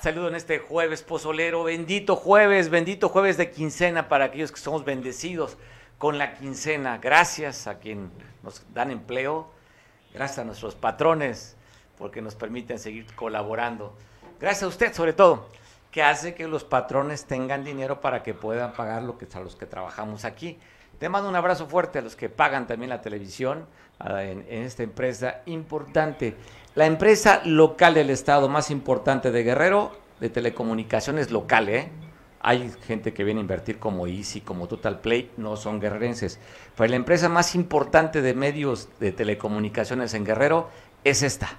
Saludo en este jueves pozolero, bendito jueves, bendito jueves de quincena para aquellos que somos bendecidos con la quincena. Gracias a quien nos dan empleo, gracias a nuestros patrones porque nos permiten seguir colaborando. Gracias a usted sobre todo, que hace que los patrones tengan dinero para que puedan pagar lo que a los que trabajamos aquí. Te mando un abrazo fuerte a los que pagan también la televisión en, en esta empresa importante. La empresa local del Estado más importante de Guerrero, de telecomunicaciones local, ¿eh? Hay gente que viene a invertir como Easy, como Total Play, no son guerrerenses. Pero la empresa más importante de medios de telecomunicaciones en Guerrero es esta.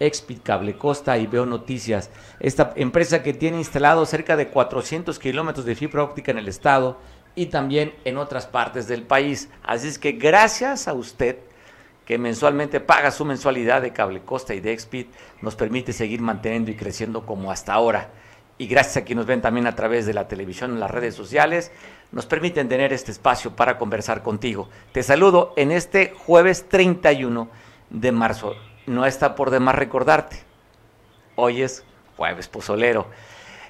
Expit Cable Costa y Veo Noticias. Esta empresa que tiene instalado cerca de 400 kilómetros de fibra óptica en el estado y también en otras partes del país. Así es que gracias a usted que mensualmente paga su mensualidad de Cable Costa y de Expit, nos permite seguir manteniendo y creciendo como hasta ahora. Y gracias a quienes nos ven también a través de la televisión, en las redes sociales, nos permiten tener este espacio para conversar contigo. Te saludo en este jueves 31 de marzo. No está por demás recordarte. Hoy es jueves pozolero.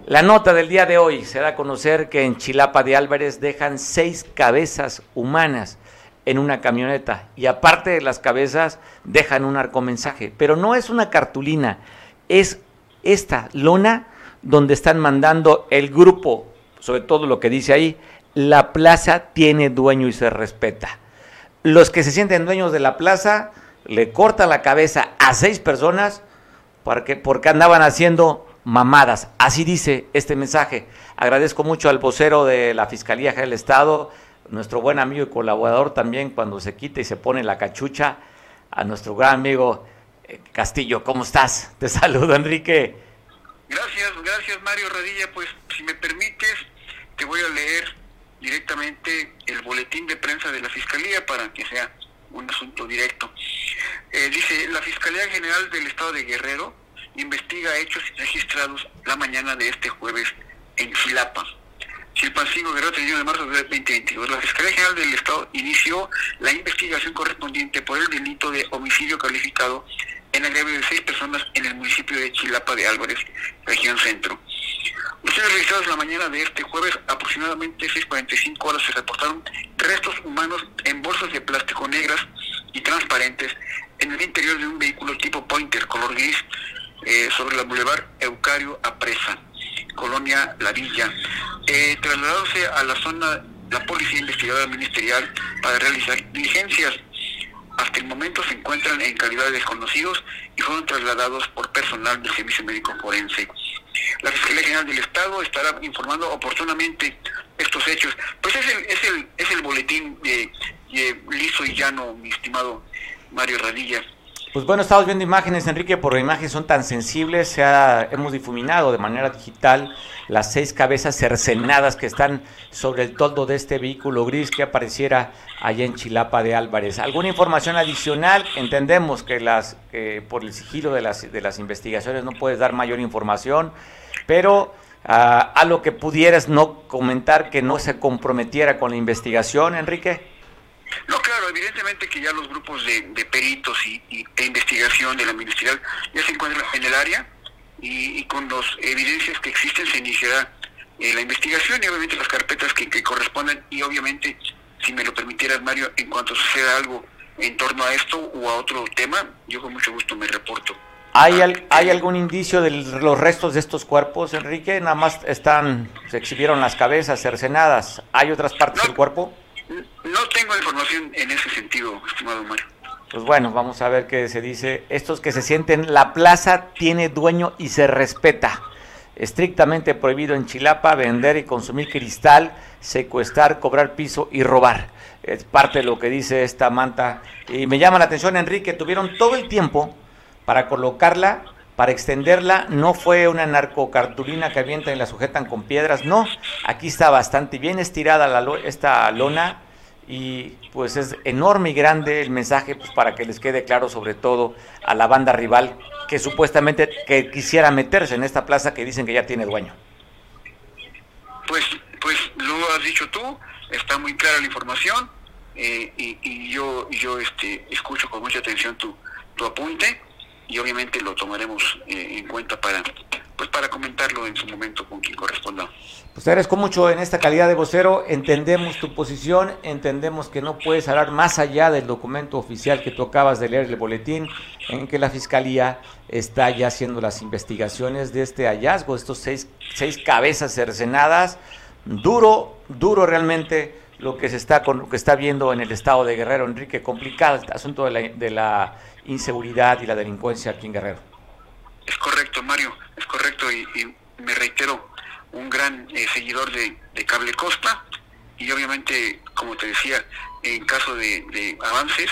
La nota del día de hoy se da a conocer que en Chilapa de Álvarez dejan seis cabezas humanas en una camioneta y aparte de las cabezas dejan un arcomensaje, pero no es una cartulina, es esta lona donde están mandando el grupo, sobre todo lo que dice ahí, la plaza tiene dueño y se respeta. Los que se sienten dueños de la plaza le cortan la cabeza a seis personas porque, porque andaban haciendo mamadas. Así dice este mensaje. Agradezco mucho al vocero de la Fiscalía General del Estado, nuestro buen amigo y colaborador también cuando se quita y se pone la cachucha, a nuestro gran amigo eh, Castillo. ¿Cómo estás? Te saludo, Enrique. Gracias, gracias Mario Radilla. Pues si me permites, te voy a leer directamente el boletín de prensa de la Fiscalía para que sea un asunto directo. Eh, dice, la Fiscalía General del Estado de Guerrero investiga hechos registrados la mañana de este jueves en Chilapa Chilpancingo, Guerrero, 31 de marzo de 2022. La Fiscalía General del Estado inició la investigación correspondiente por el delito de homicidio calificado en agravio de seis personas en el municipio de Chilapa de Álvarez, región centro. Los registrados la mañana de este jueves, aproximadamente 6.45 horas, se reportaron restos humanos en bolsas de plástico negras y transparentes en el interior de un vehículo tipo Pointer color gris eh, sobre la Boulevard Eucario Apresa. Colonia La Villa, eh, trasladándose a la zona la Policía Investigadora Ministerial para realizar diligencias. Hasta el momento se encuentran en calidad de desconocidos y fueron trasladados por personal del Servicio Médico Forense. La Fiscalía General del Estado estará informando oportunamente estos hechos. Pues es el, es el, es el boletín de, de liso y llano, mi estimado Mario Radilla. Pues bueno, estamos viendo imágenes, Enrique, por imágenes son tan sensibles, se ha, hemos difuminado de manera digital las seis cabezas cercenadas que están sobre el toldo de este vehículo gris que apareciera allá en Chilapa de Álvarez. ¿Alguna información adicional? Entendemos que las que por el sigilo de las, de las investigaciones no puedes dar mayor información, pero uh, a lo que pudieras no comentar que no se comprometiera con la investigación, Enrique. Claro, evidentemente que ya los grupos de, peritos y, e investigación de la ministerial ya se encuentran en el área y, con las evidencias que existen se iniciará eh, la investigación y obviamente las carpetas que, correspondan y obviamente, si me lo permitieras Mario, en cuanto suceda algo en torno a esto o a otro tema, yo con mucho gusto me reporto. ¿Hay, ¿Hay algún indicio de los restos de estos cuerpos, Enrique? Nada más están, se exhibieron las cabezas cercenadas. ¿Hay otras partes del cuerpo? No tengo información en ese sentido, estimado Mario. Pues bueno, vamos a ver qué se dice. Estos que se sienten, la plaza tiene dueño y se respeta. Estrictamente prohibido en Chilapa vender y consumir cristal, secuestrar, cobrar piso y robar. Es parte de lo que dice esta manta. Y me llama la atención, Enrique, tuvieron todo el tiempo para colocarla, para extenderla. No fue una narcocartulina que avientan y la sujetan con piedras, no. Aquí está bastante bien estirada la, esta lona y pues es enorme y grande el mensaje pues, para que les quede claro sobre todo a la banda rival que supuestamente que quisiera meterse en esta plaza que dicen que ya tiene dueño. Pues, pues lo has dicho tú, está muy clara la información eh, y, yo, yo este, escucho con mucha atención tu, tu apunte y obviamente lo tomaremos eh, en cuenta para, pues para comentarlo en su momento con quien corresponda. Pues te agradezco mucho en esta calidad de vocero, entendemos tu posición, entendemos que no puedes hablar más allá del documento oficial que tú acabas de leer, el boletín, en que la Fiscalía está ya haciendo las investigaciones de este hallazgo, estos seis, seis cabezas cercenadas, duro, duro realmente lo que se está con lo que está viendo en el estado de Guerrero, Enrique, complicado el asunto de la, inseguridad y la delincuencia aquí en Guerrero. Es correcto, Mario, es correcto y, me reitero, un gran eh, seguidor de, Cable Costa y obviamente, como te decía, en caso de, avances,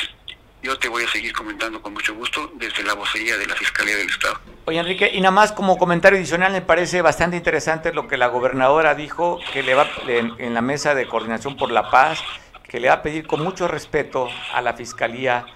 yo te voy a seguir comentando con mucho gusto desde la vocería de la Fiscalía del Estado. Oye, Enrique, y nada más como comentario adicional, me parece bastante interesante lo que la gobernadora dijo, que le va en la mesa de coordinación por la paz, que le va a pedir con mucho respeto a la Fiscalía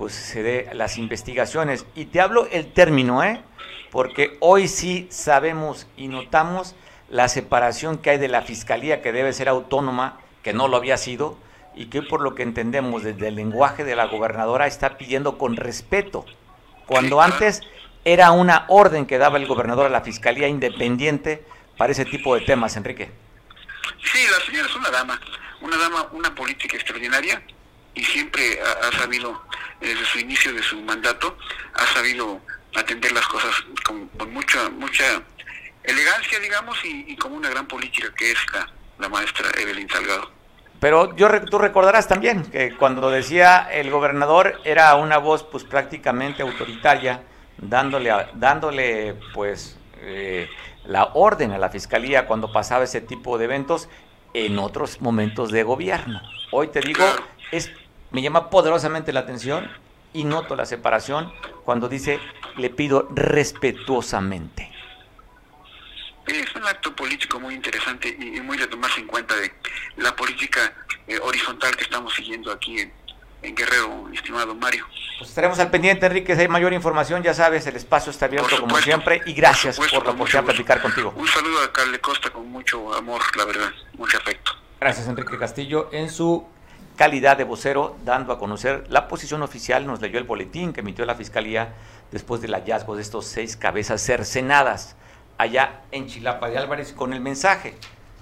pues se dé las investigaciones. Y te hablo el término, ¿eh? Porque hoy sí sabemos y notamos la separación que hay de la fiscalía que debe ser autónoma, que no lo había sido, y que por lo que entendemos desde el lenguaje de la gobernadora está pidiendo con respeto, cuando antes era una orden que daba el gobernador a la fiscalía independiente para ese tipo de temas, Enrique. Sí, la señora es una dama, una dama, una política extraordinaria y siempre ha, sabido, desde su inicio de su mandato, ha sabido atender las cosas con, mucha mucha elegancia, digamos, y, como una gran política que es la, maestra Evelyn Salgado. Pero yo tú recordarás también que cuando decía el gobernador era una voz pues prácticamente autoritaria, dándole dándole pues eh, la orden a la fiscalía cuando pasaba ese tipo de eventos en otros momentos de gobierno. Hoy te digo, es, me llama poderosamente la atención y noto la separación cuando dice, le pido respetuosamente. Un acto político muy interesante y, muy de tomarse en cuenta de la política eh, horizontal que estamos siguiendo aquí en, Guerrero, estimado Mario. Pues estaremos al pendiente, Enrique. Si hay mayor información, ya sabes, el espacio está abierto como siempre. Y gracias por, la oportunidad de platicar contigo. Un saludo a Carle Costa con mucho amor, la verdad, mucho afecto. Gracias, Enrique Castillo. En su calidad de vocero, dando a conocer la posición oficial, nos leyó el boletín que emitió la Fiscalía después del hallazgo de estos seis cabezas cercenadas allá en Chilapa de Álvarez con el mensaje,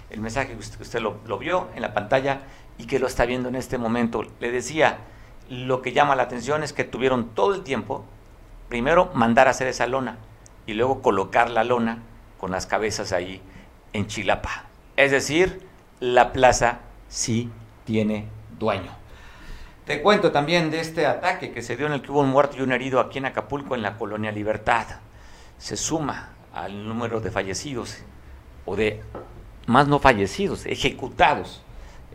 el mensaje que usted, lo, lo, vio en la pantalla y que lo está viendo en este momento. Le decía, lo que llama la atención es que tuvieron todo el tiempo, primero mandar a hacer esa lona y luego colocar la lona con las cabezas ahí en Chilapa. Es decir, la plaza sí tiene dueño. Te cuento también de este ataque que se dio en el que hubo un muerto y un herido aquí en Acapulco, en la colonia Libertad. Se suma al número de fallecidos, o de más no fallecidos, ejecutados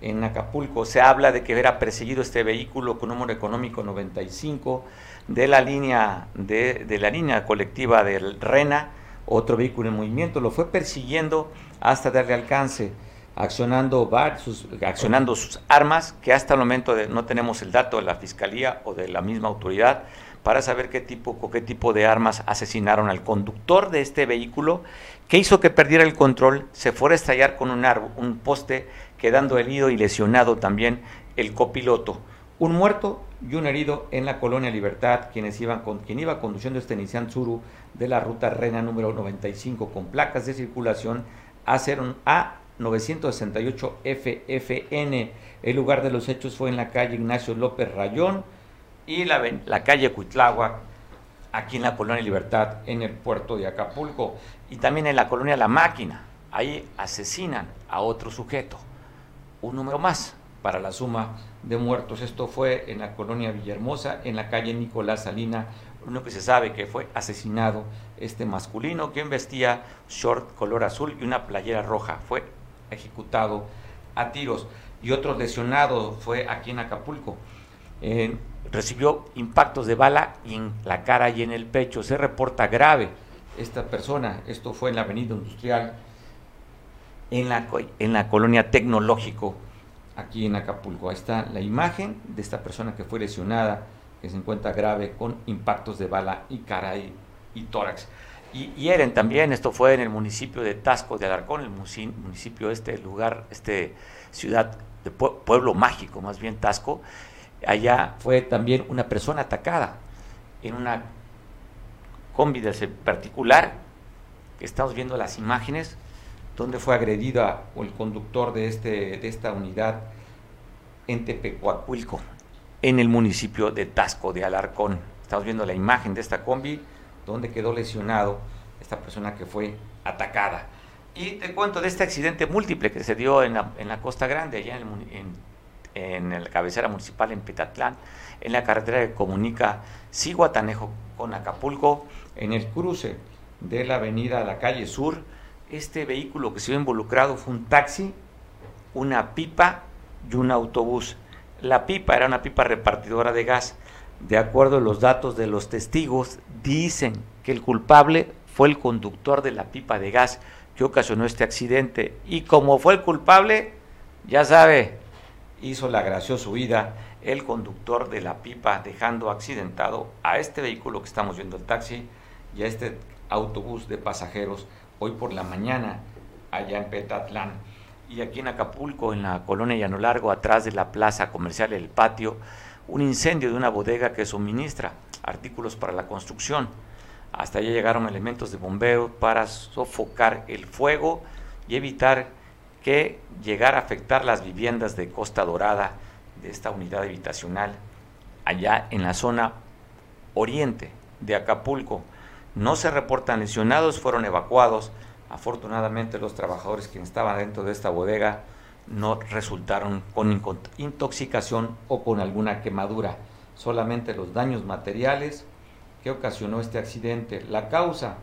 en Acapulco. Se habla de que era perseguido este vehículo con número económico 95 de la línea, de, de la línea colectiva del RENA, otro vehículo en movimiento, lo fue persiguiendo hasta darle alcance accionando, sus, accionando sus armas, que hasta el momento no tenemos el dato de la Fiscalía o de la misma autoridad para saber qué tipo, qué tipo de armas asesinaron al conductor de este vehículo, que hizo que perdiera el control, se fuera a estallar con un, un poste, quedando herido y lesionado también el copiloto. Un muerto y un herido en la colonia Libertad, quienes iban con, quien iba conduciendo este Nissan Tsuru de la ruta Rena número 95 con placas de circulación a, a 968 FFN. El lugar de los hechos fue en la calle Ignacio López Rayón y la, la calle Cuitláhuac, aquí en la colonia Libertad, en el puerto de Acapulco. Y también en la colonia La Máquina. Ahí asesinan a otro sujeto. Un número más para la suma de muertos. Esto fue en la colonia Villahermosa, en la calle Nicolás Salina, uno que se sabe que fue asesinado este masculino, quien vestía short color azul y una playera roja. Fue ejecutado a tiros. Y otro lesionado fue aquí en Acapulco. Recibió impactos de bala en la cara y en el pecho. Se reporta grave esta persona. Esto fue en la avenida industrial, en la, en la colonia tecnológico, aquí en Acapulco. Ahí está la imagen de esta persona que fue lesionada, que se encuentra grave con impactos de bala y cara y, y tórax y hieren también, esto fue en el municipio de Tasco de Alarcón, el municipio este lugar, este ciudad de pueblo mágico, más bien Tasco, allá fue también una persona atacada en una combi particular estamos viendo las imágenes donde fue agredida el conductor de, este, de esta unidad en Tepecuacuilco, en el municipio de Tasco de Alarcón. Estamos viendo la imagen de esta combi donde quedó lesionado esta persona que fue atacada. Y te cuento de este accidente múltiple que se dio en la, en la Costa Grande, allá en, en, la cabecera municipal en Petatlán, en la carretera que comunica Ciguatanejo con Acapulco, en el cruce de la avenida a la calle Sur. Este vehículo que se vio involucrado fue un taxi, una pipa y un autobús. La pipa era una pipa repartidora de gas. De acuerdo a los datos de los testigos, dicen que el culpable fue el conductor de la pipa de gas que ocasionó este accidente. Y como fue el culpable, ya sabe, hizo la graciosa huida el conductor de la pipa, dejando accidentado a este vehículo que estamos viendo, el taxi, y a este autobús de pasajeros hoy por la mañana allá en Petatlán. Y aquí en Acapulco, en la colonia Llano Largo, atrás de la plaza comercial El Patio, un incendio de una bodega que suministra artículos para la construcción. Hasta allá llegaron elementos de bomberos para sofocar el fuego y evitar que llegara a afectar las viviendas de Costa Dorada de esta unidad habitacional allá en la zona oriente de Acapulco. No se reportan lesionados, fueron evacuados. Afortunadamente los trabajadores que estaban dentro de esta bodega no resultaron con intoxicación o con alguna quemadura. Solamente los daños materiales que ocasionó este accidente. La causa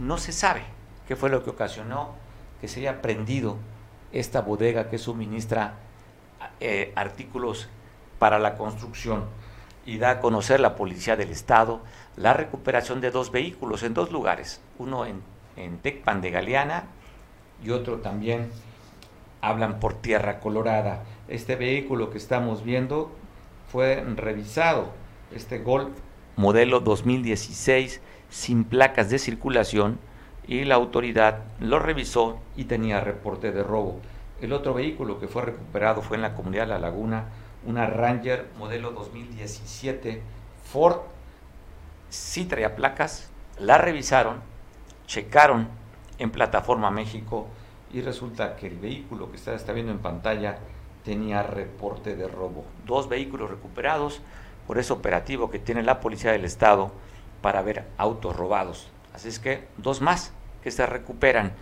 no se sabe qué fue lo que ocasionó que se haya prendido esta bodega que suministra eh, artículos para la construcción y da a conocer la Policía del Estado la recuperación de dos vehículos en dos lugares, uno en, Tecpan de Galeana y otro también hablan por Tierra Colorada. Este vehículo que estamos viendo fue revisado, este Golf modelo 2016 sin placas de circulación y la autoridad lo revisó y tenía reporte de robo. El otro vehículo que fue recuperado fue en la comunidad de La Laguna, una Ranger modelo 2017 Ford. Traía placas, la revisaron, checaron en Plataforma México y resulta que el vehículo que está, está viendo en pantalla tenía reporte de robo. Dos vehículos recuperados, por ese operativo que tiene la Policía del Estado para ver autos robados. Así es que dos más que se recuperan.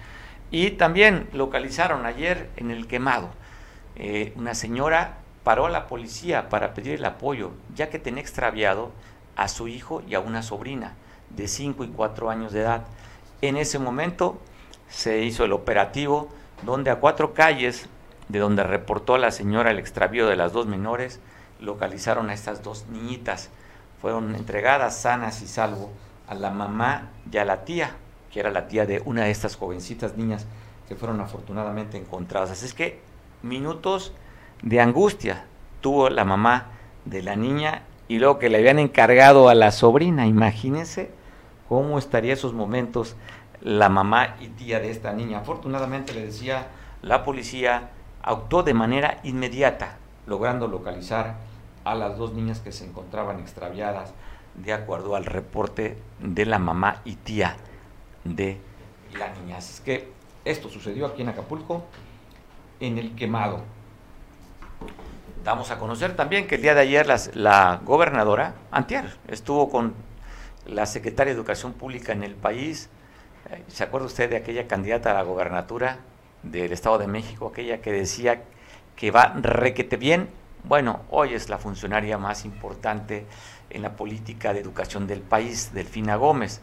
Y también localizaron ayer en el quemado. Eh, una señora paró a la policía para pedir el apoyo, ya que tenía extraviado a su hijo y a una sobrina de 5 y 4 años de edad. En ese momento se hizo el operativo donde a cuatro calles de donde reportó la señora el extravío de las dos menores, localizaron a estas dos niñitas. Fueron entregadas sanas y salvo a la mamá y a la tía, era la tía de una de estas jovencitas niñas que fueron afortunadamente encontradas. Así es que minutos de angustia tuvo la mamá de la niña y luego que le habían encargado a la sobrina. Imagínense cómo estaría esos momentos la mamá y tía de esta niña. Afortunadamente le decía, la policía actuó de manera inmediata, logrando localizar a las dos niñas que se encontraban extraviadas de acuerdo al reporte de la mamá y tía de la. Así es que esto sucedió aquí en Acapulco, en el quemado. Damos a conocer también que el día de ayer la gobernadora, Antier, estuvo con la secretaria de Educación Pública en el país. Eh, ¿Se acuerda usted de aquella candidata a la gobernatura del Estado de México, aquella que decía que va requete bien bueno, hoy es la funcionaria más importante en la política de educación del país, Delfina Gómez.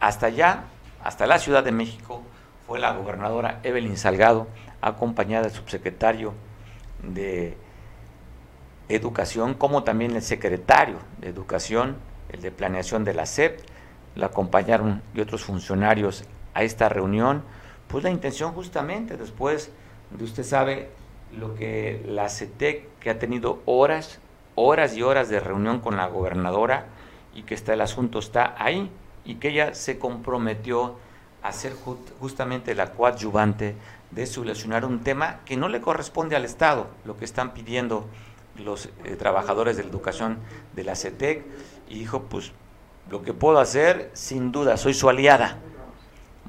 Hasta allá, hasta la Ciudad de México, fue la gobernadora Evelyn Salgado, acompañada del subsecretario de Educación, como también el secretario de Educación, el de Planeación de la SEP, la acompañaron y otros funcionarios a esta reunión, pues la intención justamente después de usted sabe lo que la CETEC, que ha tenido horas, horas y horas de reunión con la gobernadora y que está el asunto está ahí y que ella se comprometió a ser justamente la coadyuvante de solucionar un tema que no le corresponde al Estado, lo que están pidiendo los eh, trabajadores de la educación de la CETEC. Y dijo, pues lo que puedo hacer, sin duda, soy su aliada,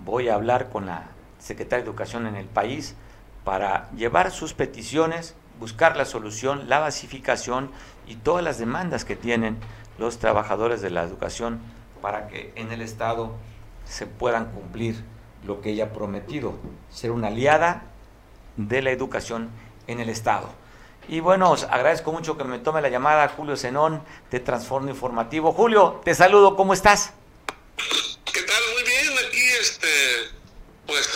voy a hablar con la Secretaria de Educación en el país para llevar sus peticiones, buscar la solución, la basificación y todas las demandas que tienen los trabajadores de la educación para que en el Estado se puedan cumplir lo que ella ha prometido, ser una aliada de la educación en el Estado. Y bueno, os agradezco mucho que me tome la llamada Julio Zenón de Transformo Informativo. Julio, te saludo, ¿cómo estás? ¿Qué tal? Muy bien, aquí este, pues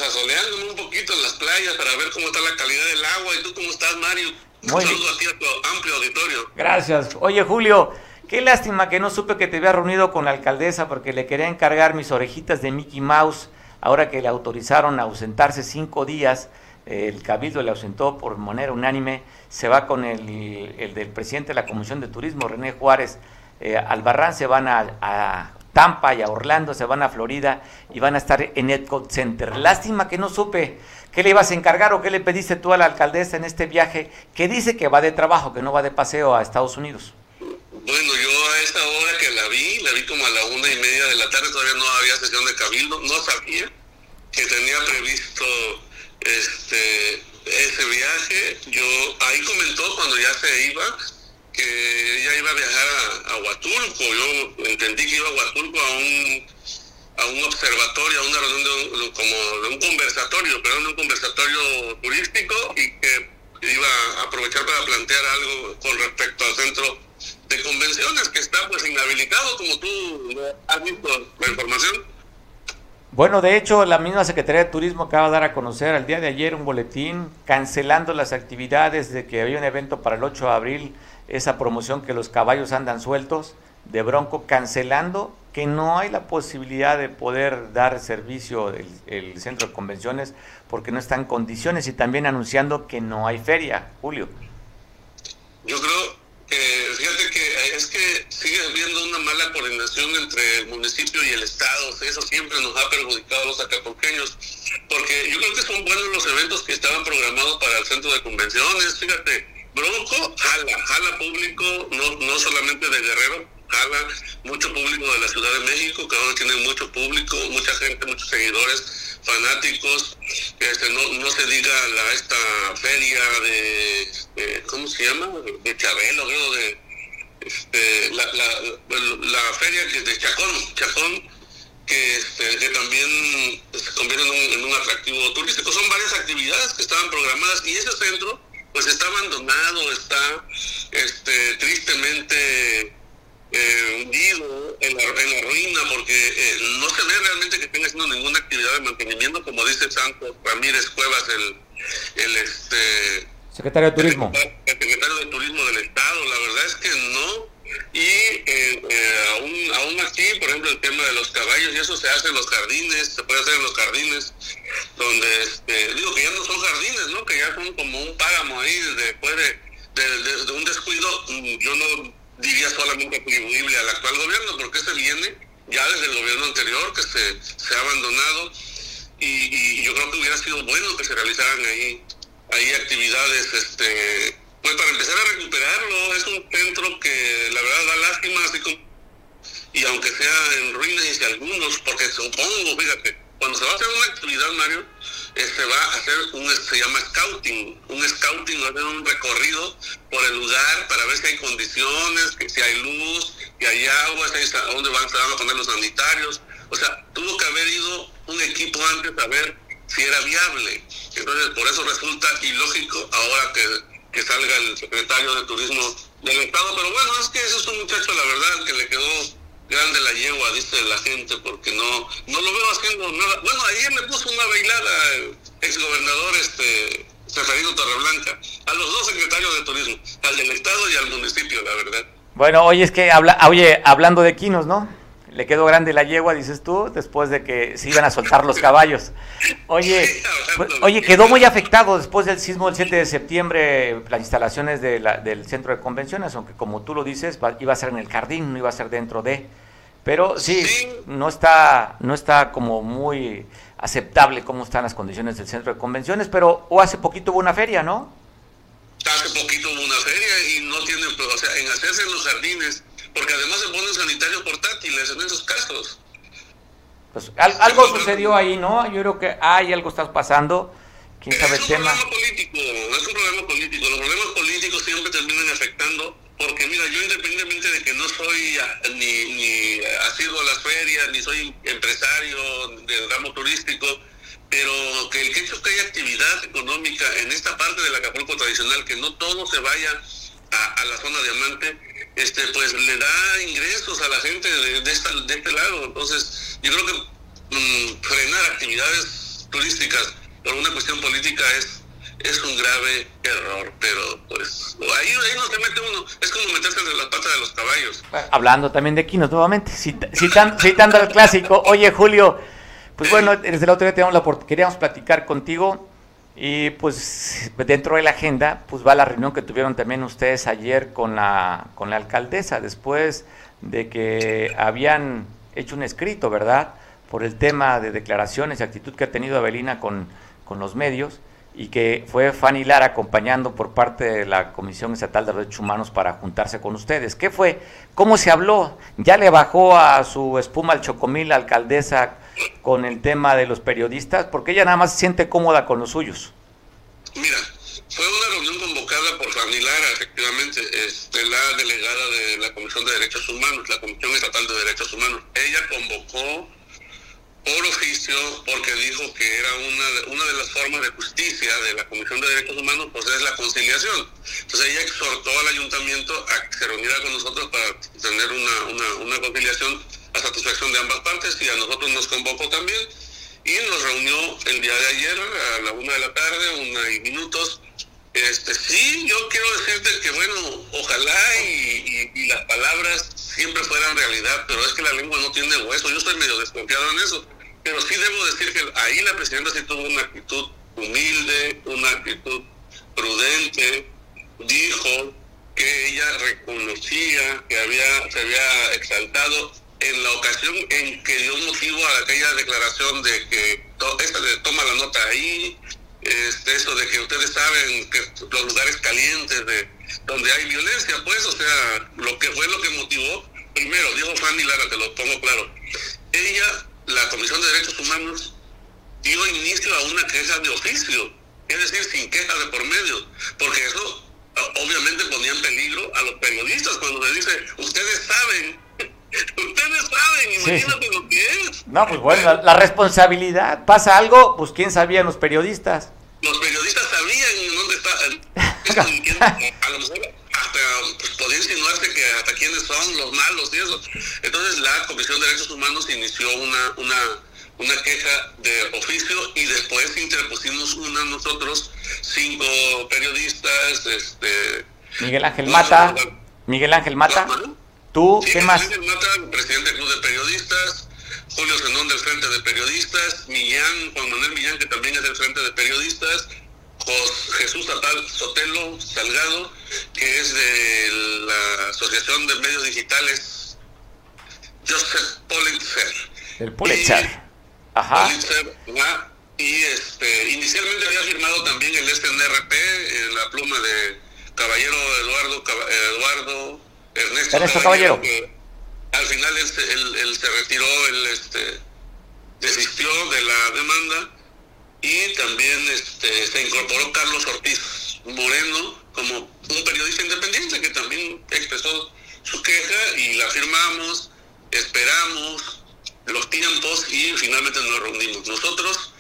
un poquito en las playas para ver cómo está la calidad del agua. ¿Y tú cómo estás, Mario? Muy un saludo a ti a tu amplio auditorio. Gracias. Oye, Julio, qué lástima que no supe que te había reunido con la alcaldesa porque le quería encargar mis orejitas de Mickey Mouse ahora que le autorizaron a ausentarse cinco días el Cabildo le ausentó por manera unánime, se va con el, el del presidente de la Comisión de Turismo, René Juárez, eh, Albarrán, se van a, a, Tampa y a Orlando, se van a Florida y van a estar en Epcot Center. Lástima que no supe qué le ibas a encargar o qué le pediste tú a la alcaldesa en este viaje, que dice que va de trabajo, que no va de paseo a Estados Unidos. Bueno, yo a esa hora que la vi, la vi como a la una y media de la tarde, todavía no había sesión de Cabildo, no sabía que tenía previsto este ese viaje. Yo ahí comentó cuando ya se iba que ella iba a viajar a, a Huatulco. Yo entendí que iba a Huatulco a un a un observatorio, a una reunión de, como de un conversatorio, pero de un conversatorio turístico y que iba a aprovechar para plantear algo con respecto al centro de convenciones que está pues inhabilitado como tú has visto la información. Bueno, de hecho, la misma Secretaría de Turismo acaba de dar a conocer al día de ayer un boletín cancelando las actividades de que había un evento para el 8 de abril, esa promoción que los caballos andan sueltos de Bronco, cancelando que no hay la posibilidad de poder dar servicio el, centro de convenciones porque no está en condiciones y también anunciando que no hay feria, Julio. Yo creo que, fíjate que es que sigue habiendo una mala coordinación entre el municipio y el Estado. Eso siempre nos ha perjudicado a los acapulqueños. Porque yo creo que son buenos los eventos que estaban programados para el centro de convenciones. Fíjate, Bronco jala, jala público, no, no solamente de Guerrero, mucho público de la Ciudad de México, que ahora tiene mucho público, mucha gente, muchos seguidores, fanáticos. Este, no, se diga la, esta feria de, de, ¿cómo se llama? De Chabelo, creo, de este, la, feria que es de Chacón, Chacón, que, este, que también se convierte en un, en un atractivo turístico. Son varias actividades que estaban programadas y ese centro pues está abandonado, está este, tristemente eh, hundido en la, en la, ruina porque eh, no se ve realmente que tenga haciendo ninguna actividad de mantenimiento, como dice Santos Ramírez Cuevas, el, el este secretario de Turismo. El secretario de Turismo del Estado, la verdad es que no. Y eh, eh, aún, aún aquí, por ejemplo, el tema de los caballos, y eso se hace en los jardines, se puede hacer en los jardines, donde, este, digo que ya no son jardines, ¿no? Que ya son como un páramo ahí, después de, de, de, de un descuido, yo no diría solamente atribuible al actual gobierno, porque se viene ya desde el gobierno anterior que se, se ha abandonado y, yo creo que hubiera sido bueno que se realizaran ahí, ahí actividades, este, pues para empezar a recuperarlo, es un centro que la verdad da lástima, así como, y aunque sea en ruinas y algunos, porque supongo, fíjate, cuando se va a hacer una actividad, Mario, se va a hacer un, se llama scouting, un scouting va a hacer un recorrido por el lugar para ver si hay condiciones, que si hay luz, que hay agua, si hay, dónde van a poner los sanitarios. O sea, tuvo que haber ido un equipo antes a ver si era viable. Entonces, por eso resulta ilógico ahora que, que salga el secretario de Turismo del Estado. Pero bueno, es que ese es un muchacho, la verdad, que le quedó grande la yegua, dice la gente, porque no no lo veo haciendo nada. Bueno, ayer le puso una bailada el exgobernador este Seferino Torreblanca, a los dos secretarios de turismo, al del Estado y al municipio, la verdad. Bueno, oye, es que habla, oye, hablando de quinos, ¿no? Le quedó grande la yegua, dices tú, después de que se iban a soltar los caballos. Oye, pues, oye, quedó muy afectado después del sismo del 7 de septiembre las instalaciones de la, del centro de convenciones, aunque como tú lo dices, iba a ser en el jardín, no iba a ser dentro de. Pero sí, no está no está como muy aceptable cómo están las condiciones del centro de convenciones, pero o hace poquito hubo una feria, ¿no? Hace poquito hubo una feria y no tiene, o sea, en hacerse en los jardines, porque además se ponen sanitarios portátiles en esos casos. Pues algo sucedió ahí, ¿no? Yo creo que hay algo está pasando. ¿Quién sabe tema? Es un problema político, es un problema político. Los problemas políticos siempre terminan afectando, porque mira, yo independientemente de que no soy ah, ni, ni sido a las ferias, ni soy empresario del ramo turístico, pero que el hecho que haya actividad económica en esta parte del Acapulco tradicional, que no todo se vaya a, la zona diamante, este, pues le da ingresos a la gente de, de, este lado. Entonces, yo creo que mm, frenar actividades turísticas por una cuestión política es es un grave error, pero pues ahí, ahí no se mete uno, es como meterse entre las patas de los caballos. Hablando también de Quinos nuevamente, citando, citando al clásico, oye Julio, pues bueno, desde la otra día la queríamos platicar contigo y pues dentro de la agenda, pues va la reunión que tuvieron también ustedes ayer con la, con la alcaldesa, después de que habían hecho un escrito, ¿verdad? Por el tema de declaraciones y actitud que ha tenido Avelina con, con los medios y que fue Fanny Lara acompañando por parte de la Comisión Estatal de Derechos Humanos para juntarse con ustedes. ¿Qué fue? ¿Cómo se habló? ¿Ya le bajó a su espuma al chocomil la alcaldesa con el tema de los periodistas? Porque ella nada más se siente cómoda con los suyos. Mira, fue una reunión convocada por Fanny Lara, efectivamente, este, la delegada de la Comisión de Derechos Humanos, la Comisión Estatal de Derechos Humanos. Ella convocó por oficio porque dijo que era una, una de las formas de justicia de la Comisión de Derechos Humanos, pues es la conciliación. Entonces ella exhortó al ayuntamiento a que se reuniera con nosotros para tener una, una, una conciliación a satisfacción de ambas partes y a nosotros nos convocó también y nos reunió el día de ayer a la una de la tarde, una y minutos. Este, sí, yo quiero decirte que bueno, ojalá y, las palabras siempre fueran realidad, pero es que la lengua no tiene hueso. Yo estoy medio desconfiado en eso. Pero sí debo decir que ahí la presidenta sí tuvo una actitud humilde, una actitud prudente. Dijo que ella reconocía que había, se había exaltado en la ocasión en que dio motivo a aquella declaración de que esta le toma la nota ahí, este, eso de que ustedes saben que los lugares calientes de donde hay violencia, pues, o sea, lo que fue lo que motivó, primero, dijo Fanny Lara, te lo pongo claro, ella, la Comisión de Derechos Humanos, dio inicio a una queja de oficio, es decir, sin queja de por medio, porque eso obviamente ponía en peligro a los periodistas cuando le dice, ustedes saben, ustedes saben, imagínate lo que es. No, pues bueno, la, responsabilidad, pasa algo, pues quién sabían los periodistas. Los periodistas sabían dónde está, a lo mejor hasta pues, podía insinuarse que hasta quiénes son los malos y eso. Entonces la Comisión de Derechos Humanos inició una, una, una queja de oficio y después interpusimos una nosotros, cinco periodistas, este... Miguel Ángel Mata, Miguel Ángel Mata, tú, ¿qué más? Mata, presidente del Club de Periodistas, Julio Zenón del Frente de Periodistas, Millán, Juan Manuel Millán, que también es del Frente de Periodistas, Jesús Atal Sotelo Salgado, que es de la Asociación de Medios Digitales, Joseph Pulitzer. El Pulitzer. Ajá. Pulitzer, y este, inicialmente había firmado también el SNRP en la pluma de Caballero Eduardo, Eduardo Ernesto, Ernesto Caballero. al final él, él, se retiró, él este, desistió de la demanda y también este, se incorporó Carlos Ortiz Moreno como un periodista independiente que también expresó su queja y la firmamos, esperamos los tiempos y finalmente nos reunimos. Nosotros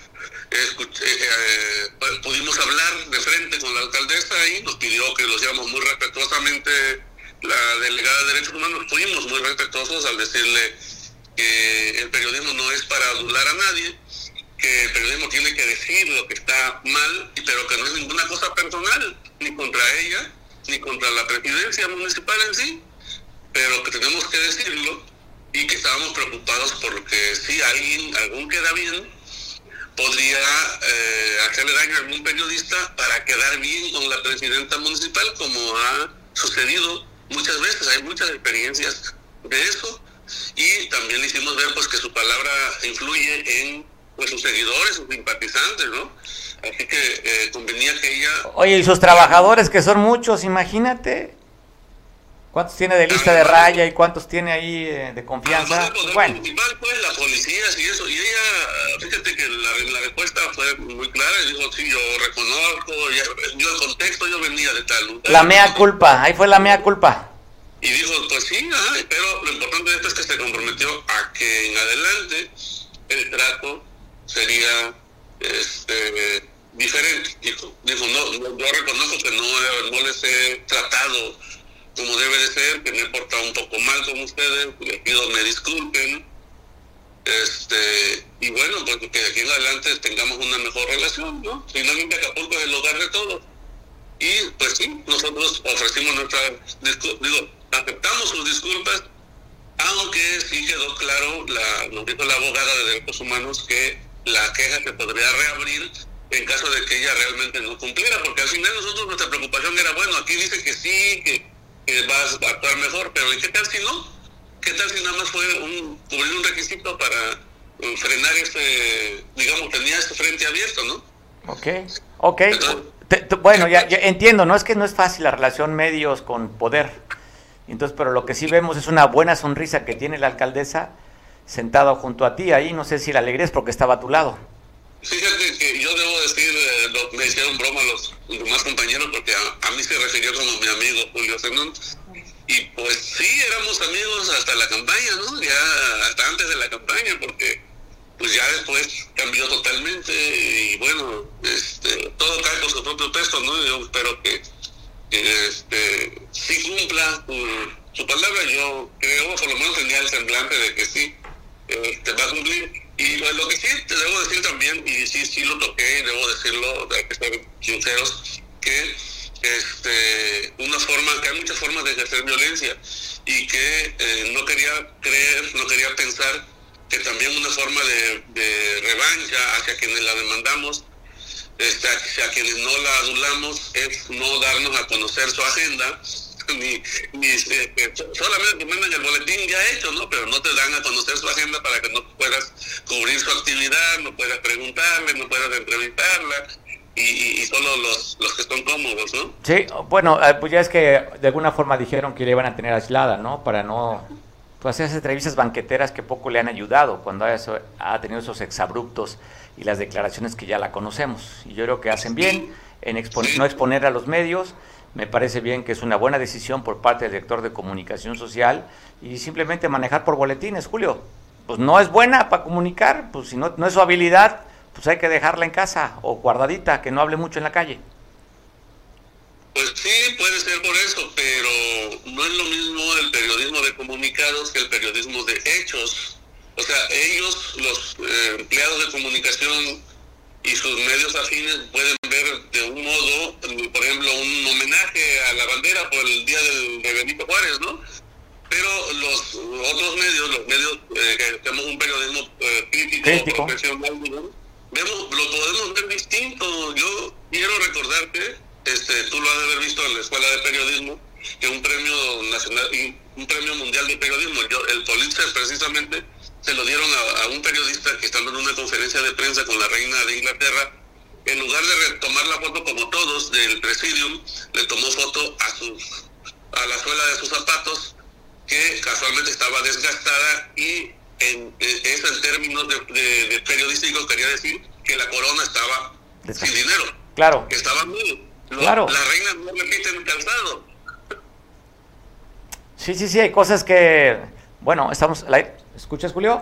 eh, eh, pudimos hablar de frente con la alcaldesa y nos pidió que lo hiciéramos muy respetuosamente la delegada de Derechos Humanos. Fuimos muy respetuosos al decirle que el periodismo no es para adular a nadie que el periodismo tiene que decir lo que está mal, pero que no es ninguna cosa personal, ni contra ella, ni contra la presidencia municipal en sí, pero que tenemos que decirlo y que estábamos preocupados porque si alguien, algún queda bien, podría eh, hacerle daño a algún periodista para quedar bien con la presidenta municipal, como ha sucedido muchas veces. Hay muchas experiencias de eso y también hicimos ver pues que su palabra influye en pues sus seguidores, sus simpatizantes, ¿no? Así que eh, convenía que ella... Oye, y sus trabajadores, que son muchos, imagínate. ¿Cuántos tiene de lista de raya y cuántos tiene ahí eh, de confianza? Ah, pues, bueno. Principal, pues, la policía y eso. Y ella, fíjate que la, la, respuesta fue muy clara. Y dijo, sí, yo reconozco, ya, yo el contexto, yo venía de tal lugar. La mea culpa, ahí fue la mea culpa. Y dijo, pues sí, ajá, pero lo importante de esto es que se comprometió a que en adelante el trato sería este, diferente. Dijo, dijo no, yo reconozco que no, no les he tratado como debe de ser, que me he portado un poco mal con ustedes, les pido me disculpen. Este, y bueno, pues que de aquí en adelante tengamos una mejor relación, ¿no? Finalmente Acapulco es el hogar de todos. Y pues sí, nosotros ofrecimos nuestra, digo, aceptamos sus disculpas, aunque sí quedó claro, la, nos dijo la abogada de derechos humanos que la queja se podría reabrir en caso de que ella realmente no cumpliera, porque al final nosotros nuestra preocupación era, bueno, aquí dice que sí, que que vas a actuar mejor, pero ¿y qué tal si no? ¿Qué tal si nada más fue un, cubrir un requisito para eh, frenar este, digamos, tenía este frente abierto, ¿no? Ok, ok. bueno, ya, entiendo, no es que no es fácil la relación medios con poder. Entonces, pero lo que sí vemos es una buena sonrisa que tiene la alcaldesa sentado junto a ti ahí. No sé si la alegría es porque estaba a tu lado. Fíjate que yo debo decir, eh, me hicieron broma los demás compañeros porque a, mí se refirió como mi amigo Julio Zenón. Y pues sí, éramos amigos hasta la campaña, ¿no? Ya hasta antes de la campaña, porque pues ya después cambió totalmente y bueno, este, todo cae por su propio peso, ¿no? Yo espero que, este, sí cumpla su, palabra. Yo creo, por lo menos tenía el semblante de que sí, este, va a cumplir y lo que sí te debo decir también, y sí, sí lo toqué, y debo decirlo, hay que ser sinceros, que este, una forma, que hay muchas formas de ejercer violencia y que eh, no quería creer, no quería pensar que también una forma de, revancha hacia quienes la demandamos, este, hacia quienes no la adulamos, es no darnos a conocer su agenda ni, ni este, solamente te mandan el boletín ya hecho, ¿no? Pero no te dan a conocer su agenda para que no puedas cubrir su actividad, no puedas preguntarle, no puedas entrevistarla. Y, y, solo los, los que están cómodos, ¿no? Sí, bueno, eh, pues ya es que de alguna forma dijeron que le iban a tener aislada, ¿no? Para no pues, hacer esas entrevistas banqueteras que poco le han ayudado cuando ha, ha tenido esos exabruptos y las declaraciones que ya la conocemos. Y yo creo que hacen bien en no exponer a los medios me parece bien que es una buena decisión por parte del director de comunicación social y simplemente manejar por boletines, Julio. Pues no es buena para comunicar, pues si no, no es su habilidad, pues hay que dejarla en casa o guardadita, que no hable mucho en la calle. Pues sí, puede ser por eso, pero no es lo mismo el periodismo de comunicados que el periodismo de hechos. O sea, ellos, los eh, empleados de comunicación y sus medios afines pueden ver de un modo, por ejemplo, un homenaje a la bandera por el día del, de Benito Juárez, ¿no? Pero los otros medios, los medios eh, que tenemos un periodismo eh, crítico, profesional, vemos, lo podemos ver distinto. Yo quiero recordarte, este, tú lo has de haber visto en la escuela de periodismo, que un premio nacional, un premio mundial de periodismo, yo, el Pulitzer precisamente, se lo dieron a, un periodista que estando en una conferencia de prensa con la reina de Inglaterra, en lugar de retomar la foto como todos del presidium, le tomó foto a, sus, a la suela de sus zapatos, que casualmente estaba desgastada y en, eso en términos de, periodísticos quería decir que la corona estaba sin dinero. Claro. Que estaba muy. Claro. La reina no repiten calzado. Sí, sí, sí, hay cosas que, bueno, estamos, ¿Escuchas, Julio?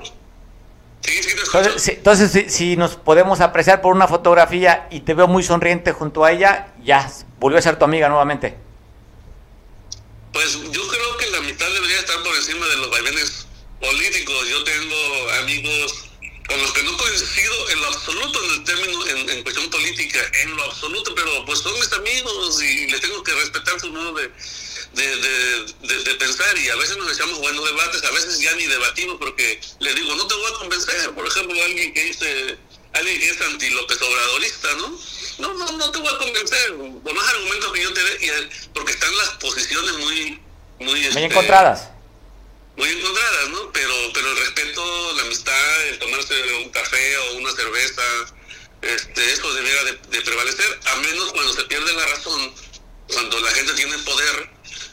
Sí, sí, Entonces, si, entonces si, nos podemos apreciar por una fotografía y te veo muy sonriente junto a ella, ya, volvió a ser tu amiga nuevamente. Pues yo creo que la mitad debería estar por encima de los vaivenes políticos. Yo tengo amigos con los que no coincido en lo absoluto en el término, en, cuestión política, en lo absoluto, pero pues son mis amigos y les tengo que respetar su modo de, de, pensar y a veces nos echamos buenos debates, a veces ya ni debatimos porque le digo, no te voy a convencer, por ejemplo, alguien que dice, alguien que es anti López Obradorista, ¿no? No, no, no te voy a convencer, por más argumentos que yo te dé, porque están las posiciones muy... Muy, muy encontradas muy encontradas, ¿no? Pero, pero el respeto, la amistad, el tomarse un café o una cerveza, este, eso debería de, prevalecer, a menos cuando se pierde la razón, cuando la gente tiene poder,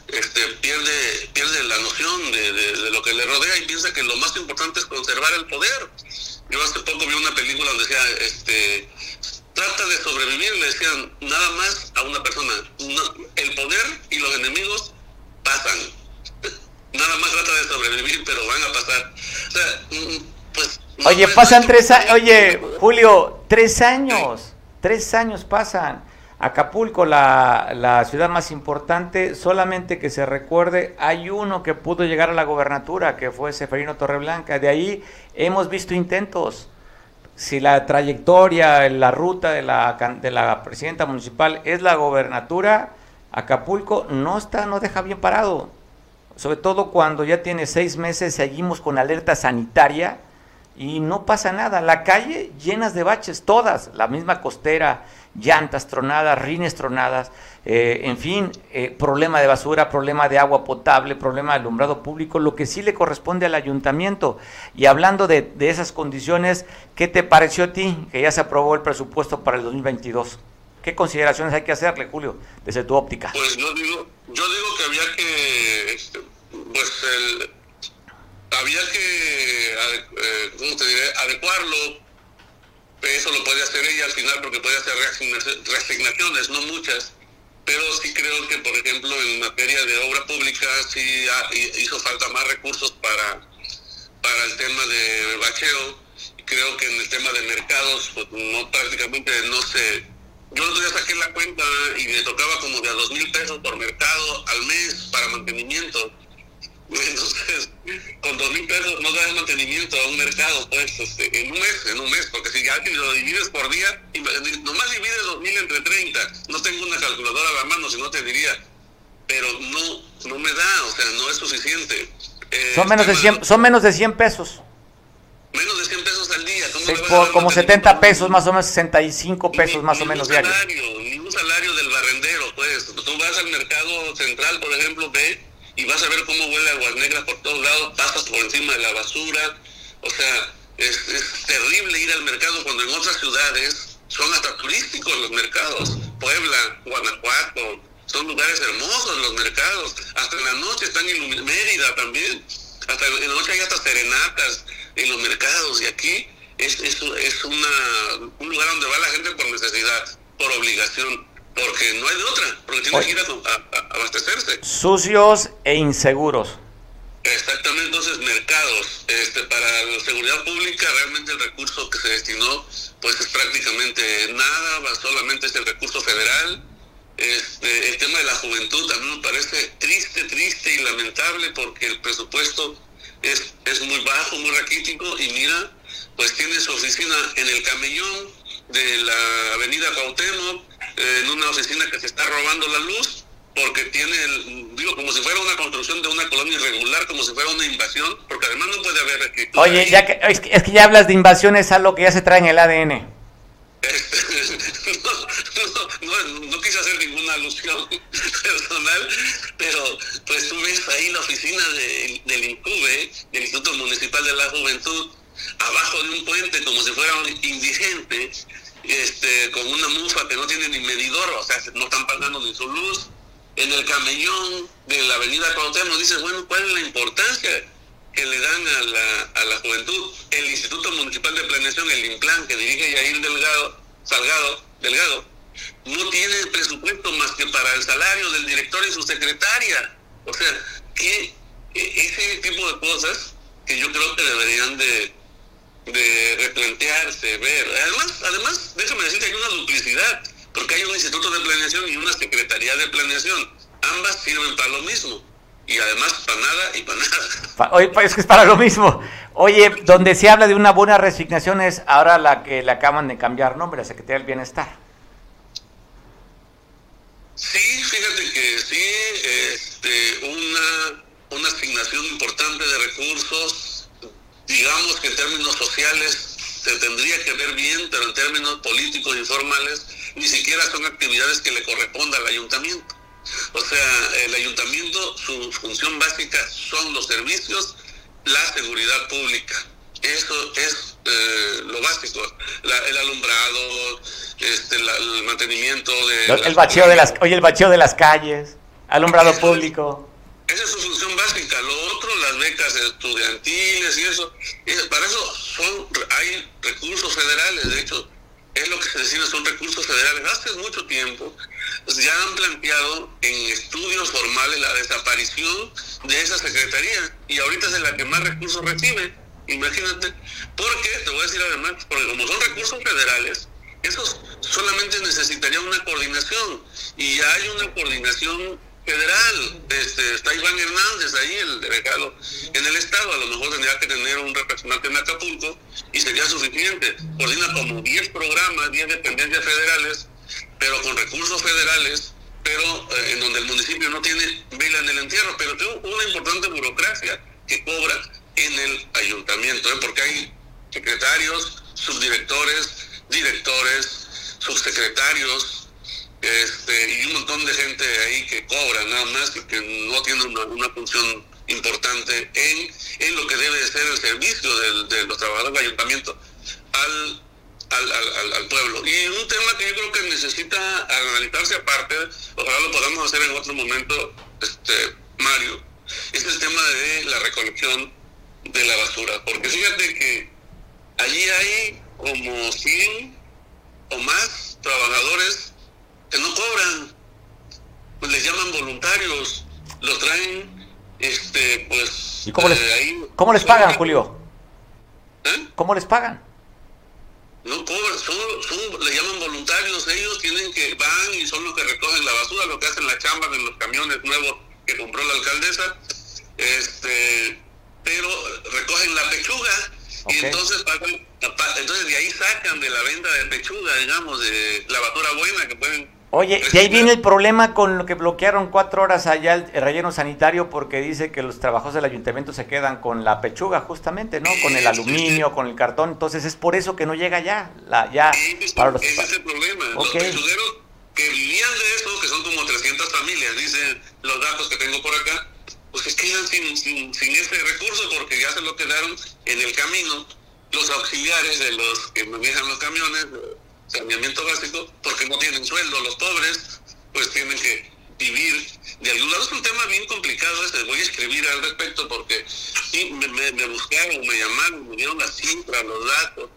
este, pierde, pierde la noción de, de, lo que le rodea y piensa que lo más importante es conservar el poder. Yo hace poco vi una película donde decía, este, trata de sobrevivir, le decían nada más a una persona, el poder y los enemigos pasan. nada más trata de sobrevivir, pero van a pasar. O sea, mm, pues... oye, pasan tres años, oye, Julio, tres años, tres años pasan. Acapulco, la, ciudad más importante, solamente que se recuerde, hay uno que pudo llegar a la gobernatura, que fue Seferino Torreblanca. De ahí hemos visto intentos. Si la trayectoria, la ruta de la, de la presidenta municipal es la gobernatura, Acapulco no está, no deja bien parado. Sobre todo cuando ya tiene seis meses, seguimos con alerta sanitaria y no pasa nada. La calle llenas de baches, todas, la misma costera, llantas tronadas, rines tronadas, eh, en fin, eh, problema de basura, problema de agua potable, problema de alumbrado público, lo que sí le corresponde al ayuntamiento. Y hablando de, esas condiciones, ¿qué te pareció a ti que ya se aprobó el presupuesto para el 2022? ¿Qué consideraciones hay que hacerle, Julio, desde tu óptica? Pues yo digo, yo digo que había que, este, pues había que, eh, ¿cómo te diré? Adecuarlo eso lo puede hacer ella al final porque puede hacer reasignaciones, no muchas. Pero sí creo que, por ejemplo, en materia de obra pública sí hizo falta más recursos para, para el tema de bacheo. Creo que en el tema de mercados, pues no prácticamente no sé. Yo otro día saqué la cuenta y me tocaba como de a dos mil pesos por mercado al mes para mantenimiento entonces, pesos no das mantenimiento a un mercado, pues, este, en un mes, en un mes, porque si ya lo divides por día, nomás divides dos mil entre 30, no tengo una calculadora a la mano, si no te diría, pero no, no me da, o sea, no es suficiente. Eh, son, menos de 100, son menos de 100 pesos. Menos de 100 pesos al día. como 70 pesos, más o menos 65 pesos más o menos diarios. Ni un salario del barrendero, pues. Tú vas al mercado central, por ejemplo, ve y vas a ver cómo huele aguas negras por todos lados, pasas por encima de la basura, o sea, es, terrible ir al mercado cuando en otras ciudades son hasta turísticos los mercados, Puebla, Guanajuato, son lugares hermosos los mercados, hasta en la noche están en Mérida también, hasta en la noche hay hasta serenatas en los mercados. Y aquí es, es, es una, un lugar donde va la gente por necesidad, por obligación porque no hay de otra, porque tienen que ir a, abastecerse. Sucios e inseguros. Exactamente, entonces mercados. Este, para la seguridad pública realmente el recurso que se destinó pues es prácticamente nada, solamente es el recurso federal. Este, el tema de la juventud también me parece triste, triste y lamentable porque el presupuesto es, es muy bajo, muy raquítico y mira, pues tiene su oficina en el camellón de la avenida Cuauhtémoc, en una oficina que se está robando la luz porque tiene, digo, como si fuera una construcción de una colonia irregular, como si fuera una invasión, porque además no puede haber escritura. Oye, ya que, es, que, ya hablas de invasiones, algo que ya se trae en el ADN. no, no, quise hacer ninguna alusión personal, pero pues tú ves ahí la oficina del INCUBE, del Instituto Municipal de la Juventud, abajo de un puente como si fuera un indigente, este, con una mufa que no tiene ni medidor, o sea, no están pagando ni su luz. En el camellón de la avenida Cuauhtémoc dice, bueno, ¿cuál es la importancia que le dan a la, a la juventud? El Instituto Municipal de Planeación, el INPLAN, que dirige Yair Delgado, Salgado, Delgado, no tiene presupuesto más que para el salario del director y su secretaria. O sea, que ese tipo de cosas que yo creo que deberían de, de replantearse, ver. Además, además, déjame decir que hay una duplicidad, porque hay un instituto de planeación y una secretaría de planeación. Ambas sirven para lo mismo. Y además para nada y para nada. Oye, es que es para lo mismo. Oye, donde se habla de una buena resignación es ahora la que le acaban de cambiar nombre, la Secretaría del Bienestar. Sí, fíjate que sí, este, una, una asignación importante de recursos digamos que en términos sociales se tendría que ver bien, pero en términos políticos y formales ni siquiera son actividades que le corresponda al ayuntamiento. O sea, el ayuntamiento, su función básica son los servicios, la seguridad pública. Eso es eh, lo básico. el alumbrado, este, el mantenimiento de... El, bacheo de las, oye, el bacheo de las calles. Alumbrado público. Esa es su función básica. Lo otro, las becas estudiantiles y eso. para eso son hay recursos federales. De hecho, es lo que se decide, son recursos federales. Hace mucho tiempo pues, ya han planteado en estudios formales la desaparición de esa secretaría y ahorita es la que más recursos recibe. Imagínate, porque, te voy a decir además, porque como son recursos federales, esos solamente necesitaría una coordinación y ya hay una coordinación federal. Este, está Iván Hernández ahí, el delegado en el Estado. A lo mejor tendría que tener un representante en Acapulco y sería suficiente. Coordina como 10 programas, 10 dependencias federales, pero con recursos federales, pero eh, en donde el municipio no tiene vela en el entierro, pero tiene una importante burocracia que cobra en el ayuntamiento, ¿eh? porque hay secretarios, subdirectores, directores, subsecretarios, este, y un montón de gente ahí que cobra nada más que no tiene una, función importante en, en, lo que debe de ser el servicio de los trabajadores del ayuntamiento al, al, al, pueblo. Y un tema que yo creo que necesita analizarse aparte, ojalá lo podamos hacer en otro momento, este, Mario, es el tema de la recolección de la basura. Porque fíjate que allí hay como 100 o más trabajadores que no cobran, pues les llaman voluntarios, los traen, este, pues... ¿Y cómo les, eh, ¿cómo les pagan, Julio? ¿Eh? ¿Cómo les pagan? No cobran, son, son, le llaman voluntarios, ellos tienen que, van y son los que recogen la basura, lo que hacen la chamba en los camiones nuevos que compró la alcaldesa, este, pero recogen la pechuga y entonces entonces de ahí sacan de la venta de pechuga, digamos, de la basura buena que pueden Oye, y ahí viene el problema con lo que bloquearon cuatro horas allá el, relleno sanitario porque dice que los trabajos del ayuntamiento se quedan con la pechuga justamente, ¿no? Con el aluminio, con el cartón, entonces es por eso que no llega ya, la, ya para los... Ese es el problema, los pechugueros que vivían de eso, que son como 300 familias, dicen los datos que tengo por acá, pues se quedan sin, sin, sin ese recurso porque ya se lo quedaron en el camino los auxiliares de los que manejan los camiones, saneamiento básico, porque no tienen sueldo. Los pobres, pues tienen que vivir de algún lado. Es un tema bien complicado ese. Voy a escribir al respecto porque sí, me, me, buscaron, me llamaron, me dieron la cifra, los datos,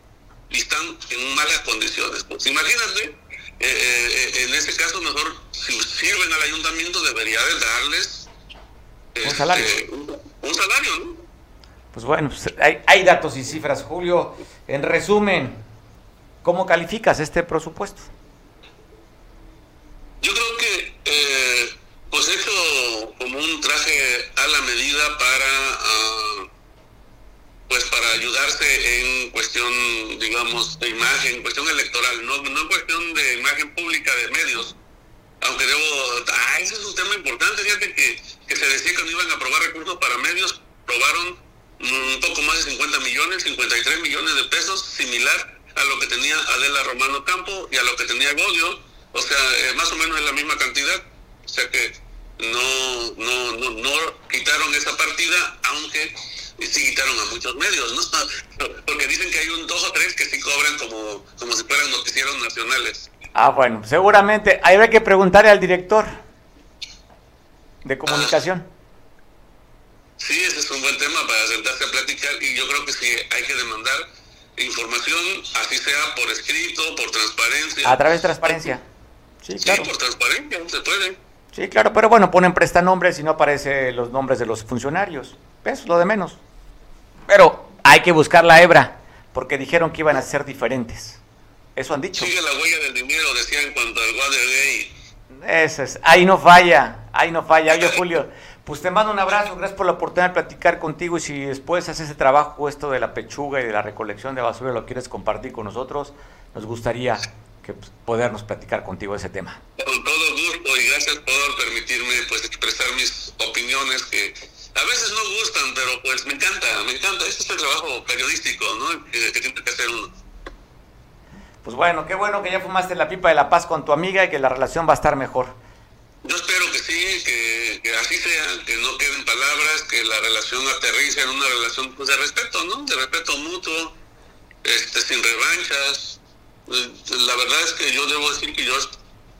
y están en malas condiciones. Pues imagínate, eh, eh, en ese caso, mejor si sirven al ayuntamiento, debería de darles un salario. Este, un, salario, ¿no? Pues bueno, pues hay, hay datos y cifras, Julio. En resumen, ¿Cómo calificas este presupuesto? Yo creo que eh, pues hecho como un traje a la medida para ah, pues para ayudarse en cuestión digamos de imagen, cuestión electoral, no, no en cuestión de imagen pública de medios. Aunque debo, ah, ese es un tema importante, fíjate que, que se decía que no iban a aprobar recursos para medios, probaron un poco más de 50 millones, 53 millones de pesos, similar a lo que tenía Adela Romano Campo y a lo que tenía Godio, o sea, eh, más o menos es la misma cantidad, o sea que no, no, no, no quitaron esa partida, aunque sí quitaron a muchos medios, ¿no? Porque dicen que hay un dos o tres que sí cobran como, como si fueran noticieros nacionales. Ah, bueno, seguramente. Ahí hay que preguntarle al director de comunicación. sí, ese es un buen tema para sentarse a platicar y yo creo que sí hay que demandar información, así sea por escrito, por transparencia. A través de transparencia. Sí, claro. por transparencia, se puede. Sí, claro, pero bueno, ponen prestanombres y no aparecen los nombres de los funcionarios. Eso es lo de menos. Pero hay que buscar la hebra, porque dijeron que iban a ser diferentes. Eso han dicho. Sigue la huella del dinero, decían en cuanto al Watergate. Eso es, ahí no falla, ahí no falla. Oye, Julio, pues te mando un abrazo, gracias por la oportunidad de platicar contigo y si después haces ese trabajo, esto de la pechuga y de la recolección de basura, lo quieres compartir con nosotros, nos gustaría que pues, podernos platicar contigo ese tema. Con todo gusto y gracias por permitirme pues expresar mis opiniones que a veces no gustan, pero pues me encanta, me encanta. Este es el trabajo periodístico, ¿no? Que, que tiene que hacer uno. Pues bueno, qué bueno que ya fumaste la pipa de la paz con tu amiga y que la relación va a estar mejor. Yo espero que sí, que, así sea, que no queden palabras, que la relación aterrice en una relación pues, de respeto, ¿no? De respeto mutuo, este, sin revanchas. La verdad es que yo debo decir que yo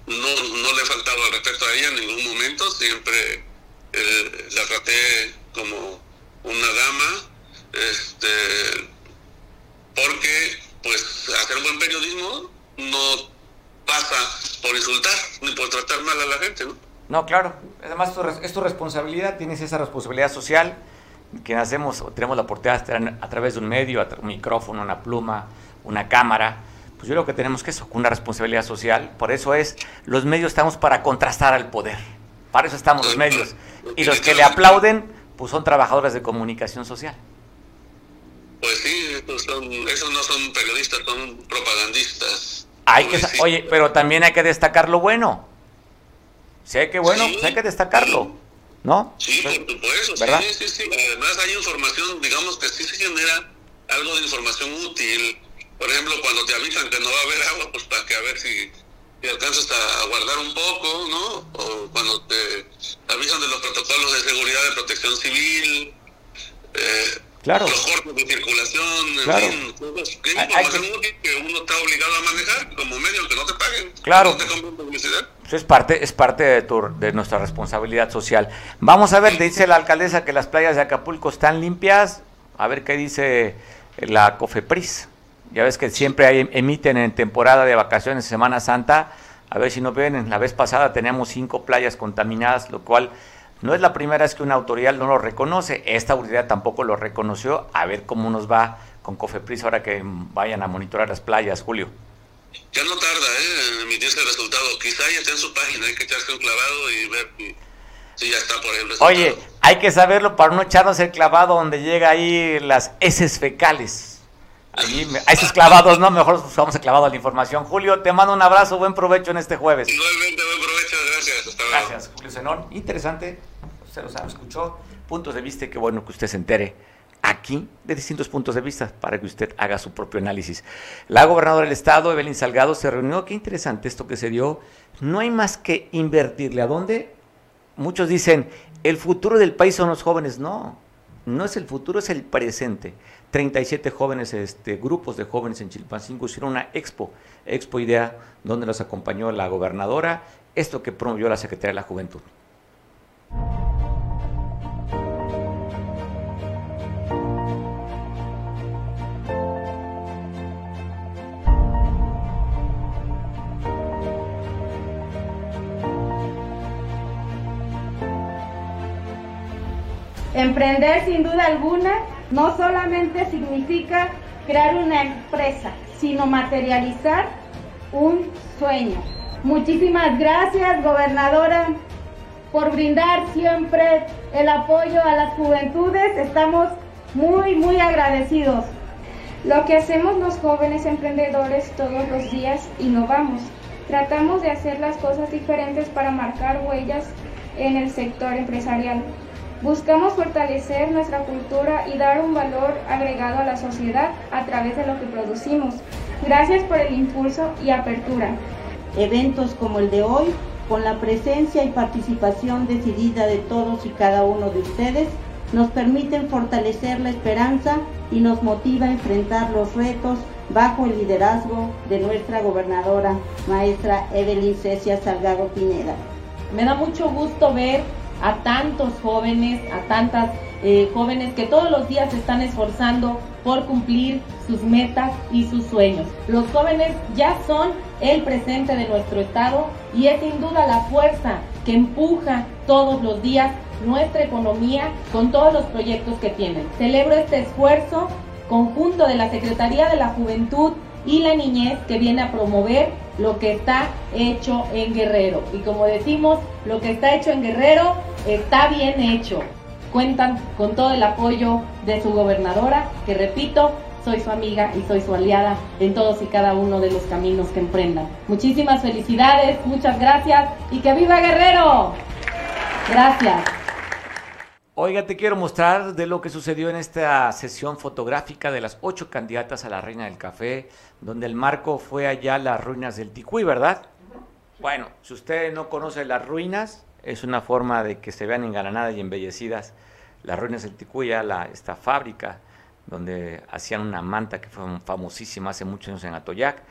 no, no le he faltado al respecto a ella en ningún momento, siempre eh, la traté como una dama, este, porque pues hacer buen periodismo no pasa por insultar ni por tratar mal a la gente, ¿no? No, claro. Además, es tu responsabilidad, tienes esa responsabilidad social que hacemos, tenemos la oportunidad a través de un medio, un micrófono, una pluma, una cámara. Pues yo creo que tenemos que eso, una responsabilidad social. Por eso es, los medios estamos para contrastar al poder. Para eso estamos los medios. Y los que le aplauden, pues son trabajadores de comunicación social. Pues sí, esos, no son periodistas, son propagandistas. Hay que, oye, pero también hay que destacar lo bueno. Si hay que bueno, pues hay que destacarlo, ¿no? Sí, por supuesto, ¿verdad? sí, sí, sí. Además hay información, digamos que sí se genera algo de información útil. Por ejemplo, cuando te avisan que no va a haber agua, pues para que a ver si, si alcanzas a guardar un poco, ¿no? O cuando te avisan de los protocolos de seguridad de protección civil. Eh, Claro. Los cortes de circulación, claro. en fin, ¿qué información que... que uno está obligado a manejar como medio que no te paguen? Claro. No te publicidad. Eso es parte, es parte de, tu, de nuestra responsabilidad social. Vamos a ver, dice la alcaldesa que las playas de Acapulco están limpias. A ver qué dice la COFEPRIS. Ya ves que siempre hay, emiten en temporada de vacaciones, Semana Santa. A ver si no ven, la vez pasada teníamos cinco playas contaminadas, lo cual no es la primera vez que una autoridad no lo reconoce, esta autoridad tampoco lo reconoció, a ver cómo nos va con Cofepris ahora que vayan a monitorar las playas, Julio. Ya no tarda ¿eh? en emitirse el resultado, quizá ya está en su página, hay que echarse un clavado y ver si, ya está por ahí el resultado. Oye, hay que saberlo para no echarnos el clavado donde llega ahí las heces fecales. Ahí, a esos clavados, no, mejor usamos el clavado a la información. Julio, te mando un abrazo, buen provecho en este jueves. Igualmente, buen provecho, gracias. Hasta gracias, Julio Zenón. Interesante usted lo sabe, escuchó puntos de vista y qué bueno que usted se entere aquí de distintos puntos de vista para que usted haga su propio análisis. La gobernadora del estado, Evelyn Salgado, se reunió. Qué interesante esto que se dio. No hay más que invertirle. ¿A dónde? Muchos dicen, el futuro del país son los jóvenes. No, no es el futuro, es el presente. 37 jóvenes, este, grupos de jóvenes en Chilpancingo hicieron una expo, Expo Idea, donde los acompañó la gobernadora, esto que promovió la Secretaría de la Juventud. Emprender sin duda alguna no solamente significa crear una empresa, sino materializar un sueño. Muchísimas gracias, gobernadora, por brindar siempre el apoyo a las juventudes. Estamos muy, muy agradecidos. Lo que hacemos los jóvenes emprendedores todos los días, innovamos. Tratamos de hacer las cosas diferentes para marcar huellas en el sector empresarial. Buscamos fortalecer nuestra cultura y dar un valor agregado a la sociedad a través de lo que producimos. Gracias por el impulso y apertura. Eventos como el de hoy, con la presencia y participación decidida de todos y cada uno de ustedes, nos permiten fortalecer la esperanza y nos motiva a enfrentar los retos bajo el liderazgo de nuestra gobernadora, maestra Evelyn Cecia Salgado Pineda. Me da mucho gusto ver a tantos jóvenes, a tantas eh, jóvenes que todos los días se están esforzando por cumplir sus metas y sus sueños. Los jóvenes ya son el presente de nuestro Estado y es sin duda la fuerza que empuja todos los días nuestra economía con todos los proyectos que tienen. Celebro este esfuerzo conjunto de la Secretaría de la Juventud y la Niñez que viene a promover lo que está hecho en Guerrero. Y como decimos, lo que está hecho en Guerrero está bien hecho. Cuentan con todo el apoyo de su gobernadora, que repito, soy su amiga y soy su aliada en todos y cada uno de los caminos que emprendan. Muchísimas felicidades, muchas gracias y que viva Guerrero. Gracias. Oiga, te quiero mostrar de lo que sucedió en esta sesión fotográfica de las ocho candidatas a la Reina del Café, donde el marco fue allá las ruinas del Ticuy, ¿verdad? Bueno, si usted no conoce las ruinas, es una forma de que se vean engalanadas y embellecidas las ruinas del Ticuy, la, esta fábrica donde hacían una manta que fue famosísima hace muchos años en Atoyac.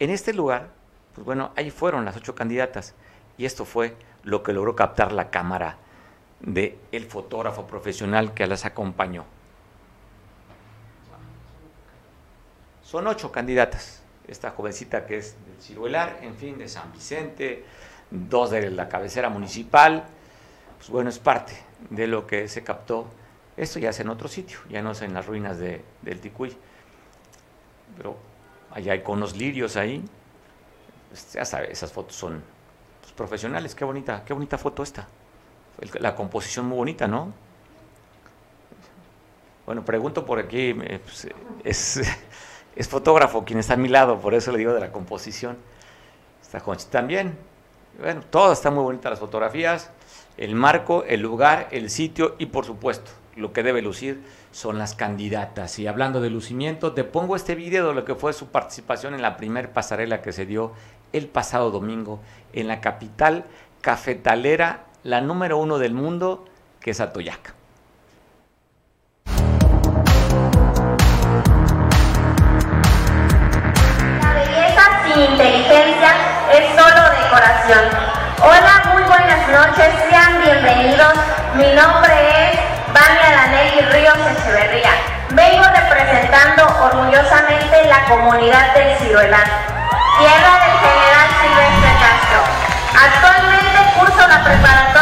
En este lugar Pues bueno, ahí fueron las ocho candidatas y esto fue lo que logró captar la cámara de fotógrafo profesional que las acompañó. Son ocho candidatas. Esta jovencita que es del Ciruelar, en fin, de San Vicente, dos de la cabecera municipal. Pues bueno, es parte de lo que se captó. Esto ya es en otro sitio, ya no es en las ruinas de, del Ticuy. Pero allá hay conos lirios ahí. Pues ya sabes, esas fotos son pues, profesionales. Qué bonita, qué bonita foto esta. La composición muy bonita, ¿no? Bueno, pregunto por aquí, eh, pues, es es fotógrafo quien está a mi lado, por eso le digo de la composición. Está Jonchi también. Bueno, todas están muy bonitas las fotografías, el marco, el lugar, el sitio y por supuesto, lo que debe lucir son las candidatas. Y hablando de lucimiento, te pongo este video de lo que fue su participación en la primer pasarela que se dio el pasado domingo en la capital cafetalera, la número uno del mundo, que es Atoyac. inteligencia es solo decoración. Hola, muy buenas noches, sean bienvenidos. Mi nombre es Vania Danelli Ríos Echeverría. Vengo representando orgullosamente la comunidad del Ciruelán, tierra del general Silvestre Castro. Actualmente curso la 23,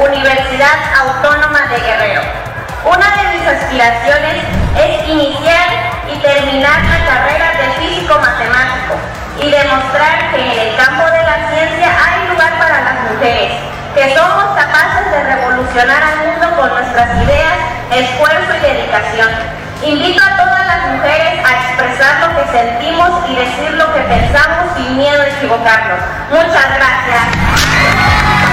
Universidad Autónoma de Guerrero. Una de mis aspiraciones es iniciar y terminar la carrera de físico-matemático y demostrar que en el campo de la ciencia hay lugar para las mujeres, que somos capaces de revolucionar al mundo con nuestras ideas, esfuerzo y dedicación. Invito a todas las mujeres a expresar lo que sentimos y decir lo que pensamos sin miedo a equivocarnos. Muchas gracias.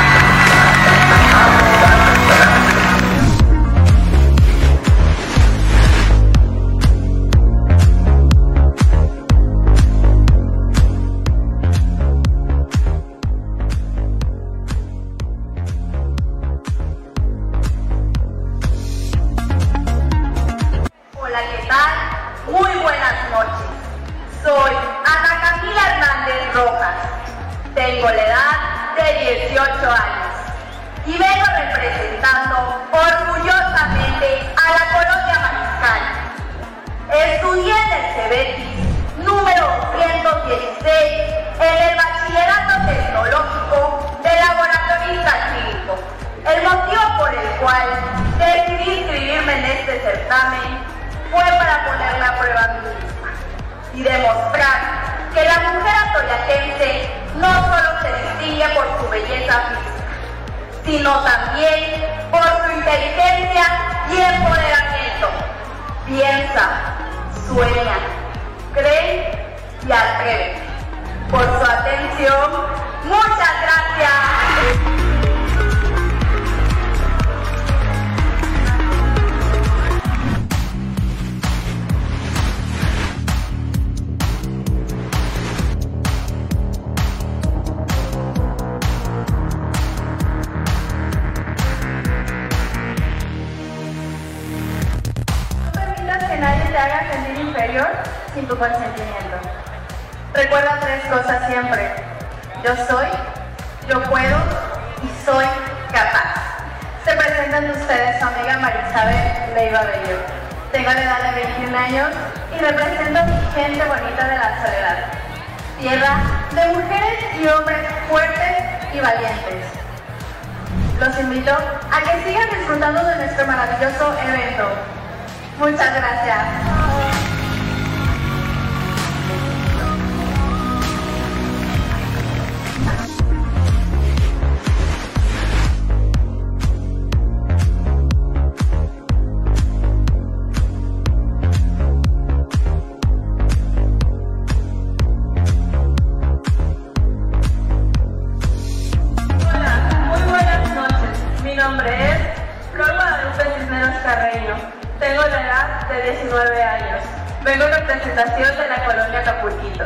cual decidí inscribirme en este certamen fue para ponerme a prueba a mí misma y demostrar que la mujer atoyatense no solo se distingue por su belleza física, sino también por su inteligencia y empoderamiento. Piensa, sueña, cree y atreve. Por su atención, muchas gracias. siempre. Yo soy, yo puedo y soy capaz. Se presentan ustedes su amiga Marisabel Leiva Bello. Tengo la edad de 21 años y represento a mi gente bonita de la soledad. Tierra de mujeres y hombres fuertes y valientes. Los invito a que sigan disfrutando de nuestro maravilloso evento. Muchas gracias. Vengo en representación de la colonia Acapulquito.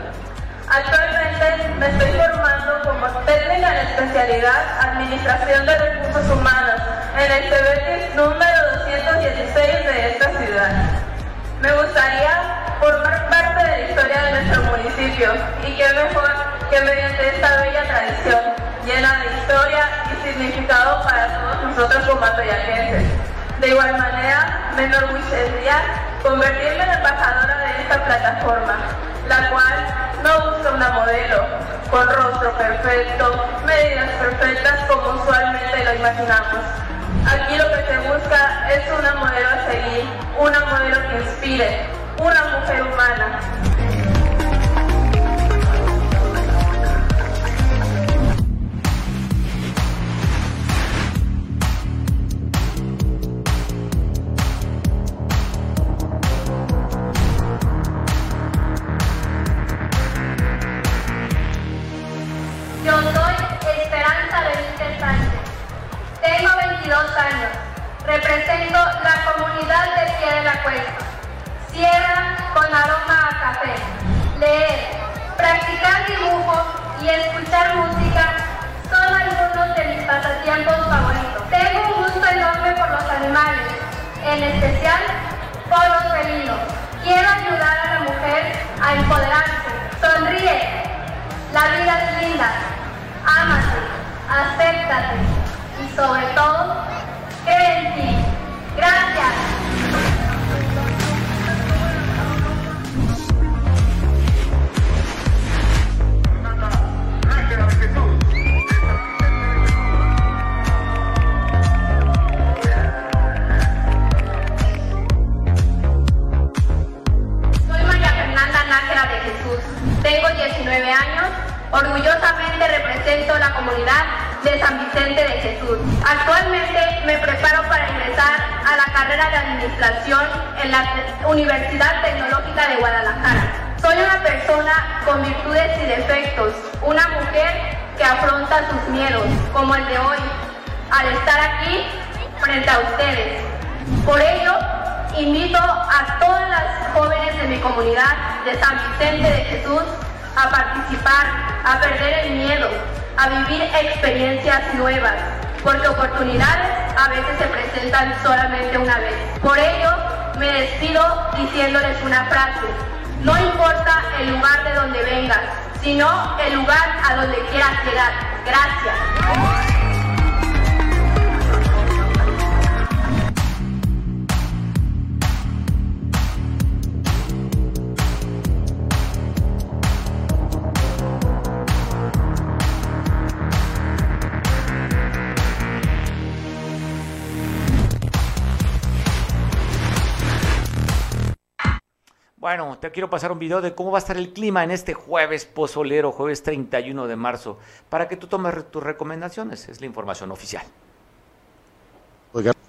Actualmente me estoy formando como técnica en especialidad Administración de Recursos Humanos en el CBT número 216 de esta ciudad. Me gustaría formar parte de la historia de nuestro municipio y qué mejor que mediante esta bella tradición llena de historia y significado para todos nosotros como atoyaquenses. De igual manera, me enorgullecería convertirme en embajadora de esta plataforma, la cual no busca una modelo con rostro perfecto, medidas perfectas como usualmente lo imaginamos. Aquí lo que se busca es una modelo a seguir, una modelo que inspire, una mujer humana. La vida es linda. Ámate, acéptate y sobre todo, cree en ti. Orgullosamente represento la comunidad de San Vicente de Jesús. Actualmente me preparo para ingresar a la carrera de Administración en la Universidad Tecnológica de Guadalajara. Soy una persona con virtudes y defectos, una mujer que afronta sus miedos, como el de hoy, al estar aquí frente a ustedes. Por ello, invito a todas las jóvenes de mi comunidad de San Vicente de Jesús a participar, a perder el miedo, a vivir experiencias nuevas, porque oportunidades a veces se presentan solamente una vez. Por ello, me despido diciéndoles una frase. No importa el lugar de donde vengas, sino el lugar a donde quieras llegar. Gracias. Bueno, te quiero pasar un video de cómo va a estar el clima en este jueves pozolero, jueves 31 de marzo, para que tú tomes tus recomendaciones. Es la información oficial.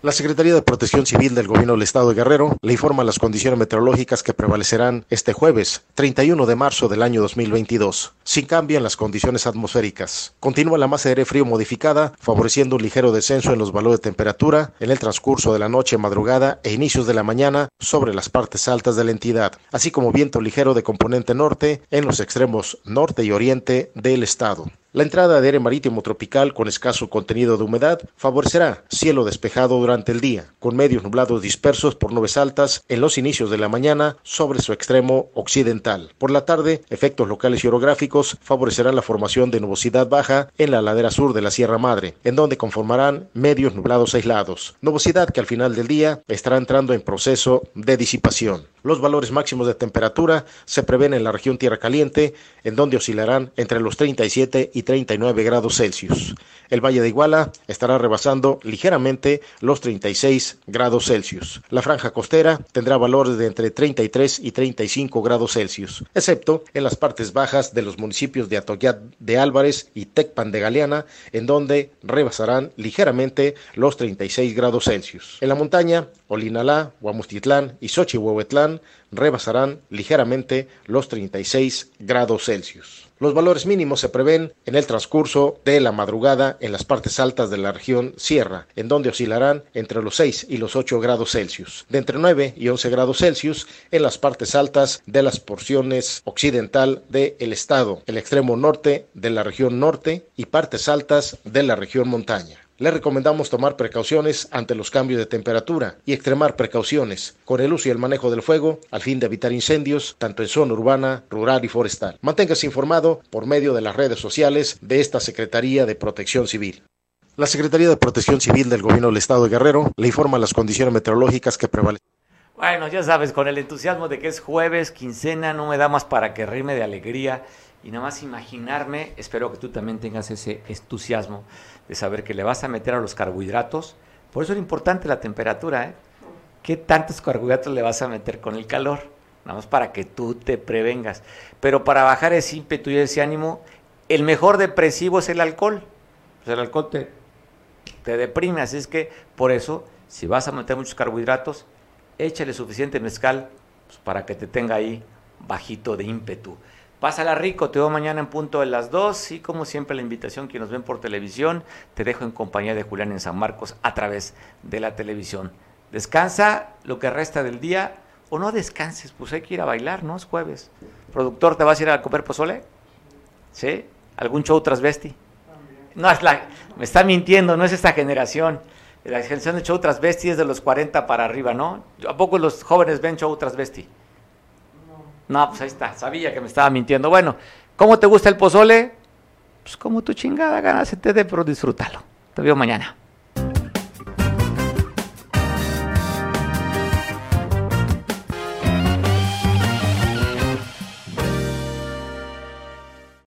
La Secretaría de Protección Civil del Gobierno del Estado de Guerrero le informa las condiciones meteorológicas que prevalecerán este jueves, 31 de marzo del año 2022, sin cambio en las condiciones atmosféricas. Continúa la masa de aire frío modificada, favoreciendo un ligero descenso en los valores de temperatura en el transcurso de la noche, madrugada e inicios de la mañana sobre las partes altas de la entidad, así como viento ligero de componente norte en los extremos norte y oriente del estado. La entrada de aire marítimo tropical con escaso contenido de humedad favorecerá cielo despejado durante el día, con medios nublados dispersos por nubes altas en los inicios de la mañana sobre su extremo occidental. Por la tarde, efectos locales y orográficos favorecerán la formación de nubosidad baja en la ladera sur de la Sierra Madre, en donde conformarán medios nublados aislados. Nubosidad que al final del día estará entrando en proceso de disipación. Los valores máximos de temperatura se prevén en la región Tierra Caliente, en donde oscilarán entre los 37 y 39 grados Celsius. El Valle de Iguala estará rebasando ligeramente los 36 grados Celsius. La franja costera tendrá valores de entre 33 y 35 grados Celsius, excepto en las partes bajas de los municipios de Atoyat de Álvarez y Tecpan de Galeana, en donde rebasarán ligeramente los 36 grados Celsius. En la montaña, Olinalá, Huamustitlán y Xochihuehuetlán rebasarán ligeramente los 36 grados Celsius. Los valores mínimos se prevén en el transcurso de la madrugada en las partes altas de la región Sierra, en donde oscilarán entre los 6 y los 8 grados Celsius, de entre 9 y 11 grados Celsius en las partes altas de las porciones occidental del estado, el extremo norte de la región norte y partes altas de la región montaña. Le recomendamos tomar precauciones ante los cambios de temperatura y extremar precauciones con el uso y el manejo del fuego al fin de evitar incendios tanto en zona urbana, rural y forestal. Manténgase informado por medio de las redes sociales de esta Secretaría de Protección Civil. La Secretaría de Protección Civil del Gobierno del Estado de Guerrero le informa las condiciones meteorológicas que prevalecen. Bueno, ya sabes, con el entusiasmo de que es jueves, quincena, no me da más para que rime de alegría y nada más imaginarme, espero que tú también tengas ese entusiasmo de saber que le vas a meter a los carbohidratos. Por eso es importante la temperatura, ¿eh? ¿Qué tantos carbohidratos le vas a meter con el calor? Nada más para que tú te prevengas. Pero para bajar ese ímpetu y ese ánimo, el mejor depresivo es el alcohol. Pues el alcohol te, te deprime, así es que por eso, si vas a meter muchos carbohidratos, échale suficiente mezcal pues, para que te tenga ahí bajito de ímpetu. Pásala rico, te veo mañana en punto de las 2 y como siempre la invitación que nos ven por televisión, te dejo en compañía de Julián en San Marcos a través de la televisión. Descansa lo que resta del día o no descanses, pues hay que ir a bailar, ¿no? Es jueves. Productor, ¿te vas a ir a comer pozole? ¿Sí? ¿Algún show transvesti? No, es la, me está mintiendo, no es esta generación. La generación de show transvesti es de los 40 para arriba, ¿no? ¿A poco los jóvenes ven show transvesti? No, pues ahí está, sabía que me estaba mintiendo. Bueno, ¿cómo te gusta el pozole? Pues como tu chingada gana se te pero disfrútalo. Te veo mañana.